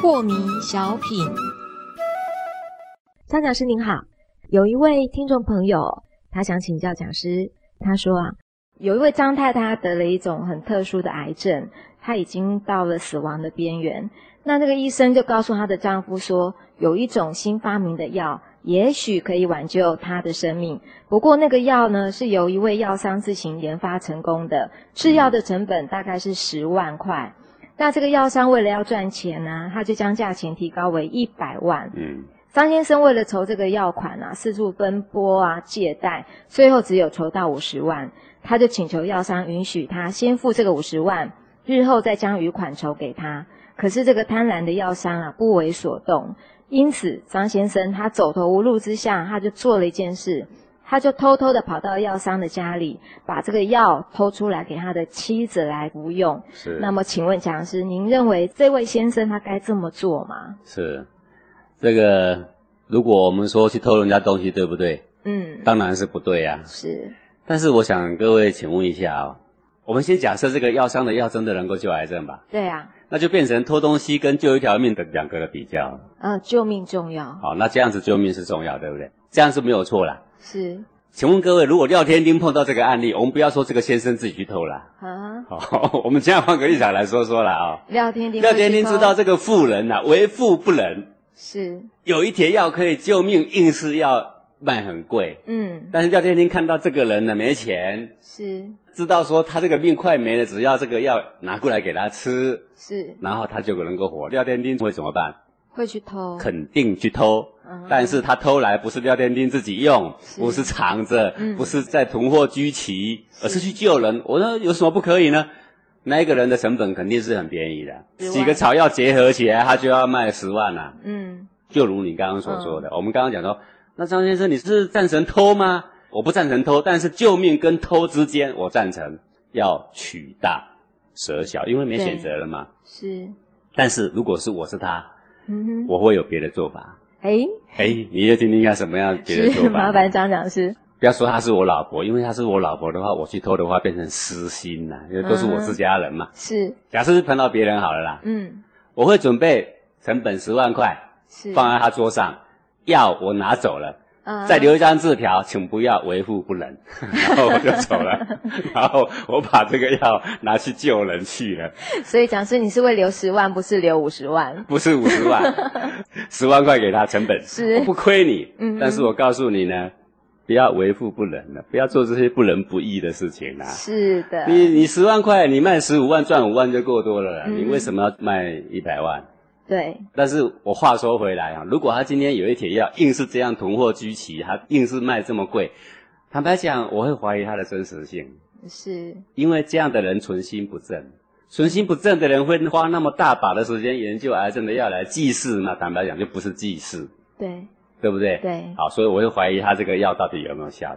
破迷小品，张讲师您好，有一位听众朋友，他想请教讲师，他说啊，有一位张太太得了一种很特殊的癌症，她已经到了死亡的边缘。那那个医生就告诉她的丈夫说，有一种新发明的药，也许可以挽救她的生命。不过那个药呢，是由一位药商自行研发成功的，制药的成本大概是十万块。那这个药商为了要赚钱呢，他就将价钱提高为一百万。嗯，张先生为了筹这个药款啊，四处奔波啊，借贷，最后只有筹到五十万。他就请求药商允许他先付这个五十万，日后再将余款筹给他。可是这个贪婪的药商啊，不为所动。因此，张先生他走投无路之下，他就做了一件事。他就偷偷的跑到药商的家里，把这个药偷出来给他的妻子来服用。是。那么，请问讲师，您认为这位先生他该这么做吗？是。这个，如果我们说去偷人家东西，对不对？嗯。当然是不对呀。是。但是，我想各位，请问一下啊，我们先假设这个药商的药真的能够救癌症吧？对啊。那就变成偷东西跟救一条命的两个的比较。嗯，救命重要。好，那这样子救命是重要，对不对？这样是没有错啦。是，请问各位，如果廖天丁碰到这个案例，我们不要说这个先生自己去偷啦啊。好，我们这样换个立场来说说了啊。廖天丁，廖天丁知道这个妇人呐，为富不仁，是有一帖药可以救命，硬是要卖很贵。嗯，但是廖天丁看到这个人呢没钱，是知道说他这个命快没了，只要这个药拿过来给他吃，是，然后他就能够活。廖天丁会怎么办？会去偷，肯定去偷。但是他偷来不是廖天丁自己用，不是藏着，不是在囤货居奇，而是去救人。我说有什么不可以呢？那一个人的成本肯定是很便宜的，几个草药结合起来，他就要卖十万呐。嗯，就如你刚刚所说的，我们刚刚讲说，那张先生你是赞成偷吗？我不赞成偷，但是救命跟偷之间，我赞成要取大舍小，因为没选择了嘛。是，但是如果是我是他。我会有别的做法。哎哎，你要听听看什么样别的做法？麻烦张讲师。不要说她是我老婆，因为她是我老婆的话，我去偷的话变成私心了，因为都是我自家人嘛。是。假设是碰到别人好了啦。嗯。我会准备成本十万块，放在他桌上，药我拿走了。再留一张字条，请不要为富不仁，然后我就走了。然后我把这个药拿去救人去了。所以讲师，你是会留十万，不是留五十万？不是五十万，十万块给他成本，是不亏你。嗯，但是我告诉你呢，不要为富不仁了，不要做这些不仁不义的事情啦。是的。你你十万块，你卖十五万赚五万就够多了。你为什么要卖一百万？对，但是我话说回来啊，如果他今天有一铁药硬是这样囤货居奇，他硬是卖这么贵，坦白讲，我会怀疑他的真实性。是，因为这样的人存心不正，存心不正的人会花那么大把的时间研究癌症的药来济世，那坦白讲就不是济世。对，对不对？对。好，所以我就怀疑他这个药到底有没有效。